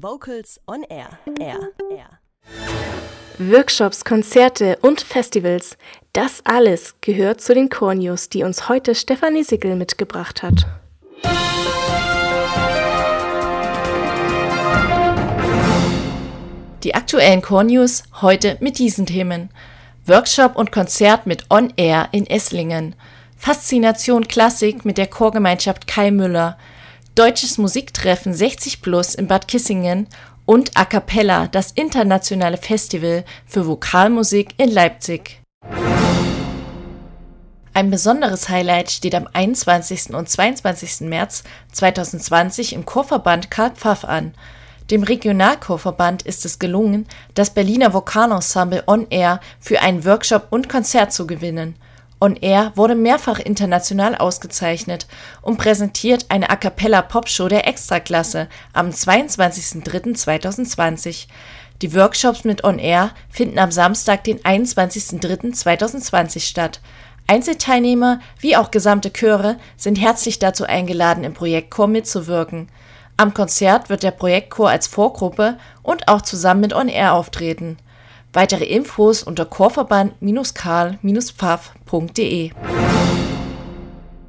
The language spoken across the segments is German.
Vocals on Air. Air. Air. Workshops, Konzerte und Festivals, das alles gehört zu den Core News, die uns heute Stefanie Sickel mitgebracht hat. Die aktuellen Core News heute mit diesen Themen. Workshop und Konzert mit On Air in Esslingen. Faszination Klassik mit der Chorgemeinschaft Kai Müller. Deutsches Musiktreffen 60 Plus in Bad Kissingen und A Cappella, das internationale Festival für Vokalmusik in Leipzig. Ein besonderes Highlight steht am 21. und 22. März 2020 im Chorverband Karl Pfaff an. Dem Regionalchorverband ist es gelungen, das Berliner Vokalensemble On Air für einen Workshop und Konzert zu gewinnen. On Air wurde mehrfach international ausgezeichnet und präsentiert eine A cappella Popshow der Extraklasse am 22.03.2020. Die Workshops mit On Air finden am Samstag, den 21.03.2020 statt. Einzelteilnehmer wie auch gesamte Chöre sind herzlich dazu eingeladen, im Projektchor mitzuwirken. Am Konzert wird der Projektchor als Vorgruppe und auch zusammen mit On Air auftreten. Weitere Infos unter chorverband-karl-pfaff.de.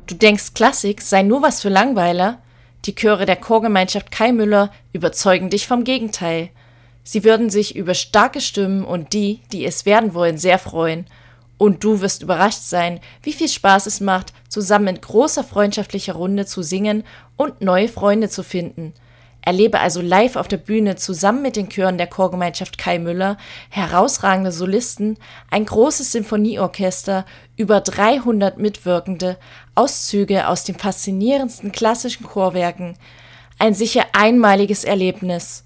Du denkst, Klassik sei nur was für Langweiler? Die Chöre der Chorgemeinschaft Kai Müller überzeugen dich vom Gegenteil. Sie würden sich über starke Stimmen und die, die es werden wollen, sehr freuen – und du wirst überrascht sein, wie viel Spaß es macht, zusammen in großer freundschaftlicher Runde zu singen und neue Freunde zu finden. Erlebe also live auf der Bühne zusammen mit den Chören der Chorgemeinschaft Kai Müller herausragende Solisten, ein großes Sinfonieorchester, über 300 Mitwirkende, Auszüge aus den faszinierendsten klassischen Chorwerken. Ein sicher einmaliges Erlebnis.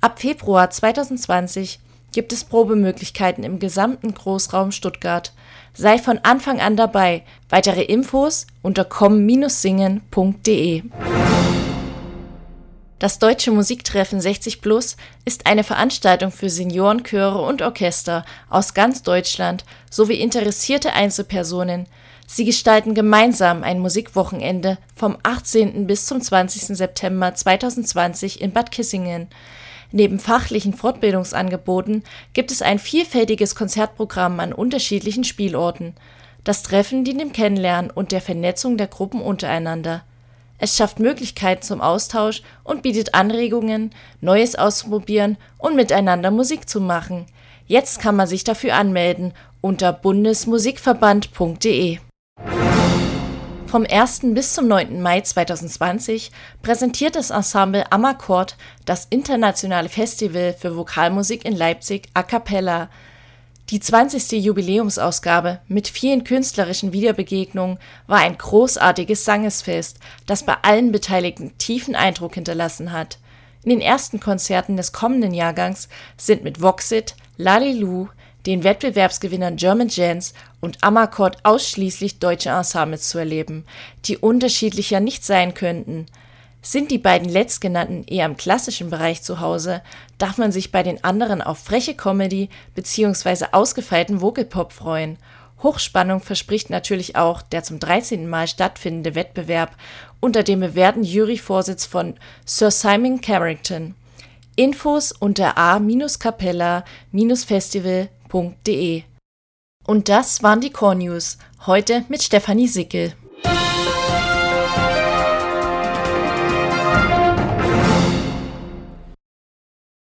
Ab Februar 2020 gibt es Probemöglichkeiten im gesamten Großraum Stuttgart. Sei von Anfang an dabei. Weitere Infos unter komm-singen.de. Das Deutsche Musiktreffen 60 Plus ist eine Veranstaltung für Senioren, Chöre und Orchester aus ganz Deutschland sowie interessierte Einzelpersonen. Sie gestalten gemeinsam ein Musikwochenende vom 18. bis zum 20. September 2020 in Bad Kissingen. Neben fachlichen Fortbildungsangeboten gibt es ein vielfältiges Konzertprogramm an unterschiedlichen Spielorten. Das Treffen dient dem Kennenlernen und der Vernetzung der Gruppen untereinander. Es schafft Möglichkeiten zum Austausch und bietet Anregungen, Neues auszuprobieren und miteinander Musik zu machen. Jetzt kann man sich dafür anmelden unter bundesmusikverband.de vom 1. bis zum 9. Mai 2020 präsentiert das Ensemble Amakord das internationale Festival für Vokalmusik in Leipzig a cappella. Die 20. Jubiläumsausgabe mit vielen künstlerischen Wiederbegegnungen war ein großartiges Sangesfest, das bei allen Beteiligten tiefen Eindruck hinterlassen hat. In den ersten Konzerten des kommenden Jahrgangs sind mit Voxit, Lalilu, den Wettbewerbsgewinnern German Jazz und Amakord ausschließlich deutsche Ensembles zu erleben, die unterschiedlicher nicht sein könnten. Sind die beiden letztgenannten eher im klassischen Bereich zu Hause, darf man sich bei den anderen auf freche Comedy bzw. ausgefeilten Vocalpop freuen. Hochspannung verspricht natürlich auch der zum 13. Mal stattfindende Wettbewerb unter dem bewährten Juryvorsitz von Sir Simon Carrington. Infos unter a-capella-festival.de. Und das waren die Core News, heute mit Stefanie Sickel.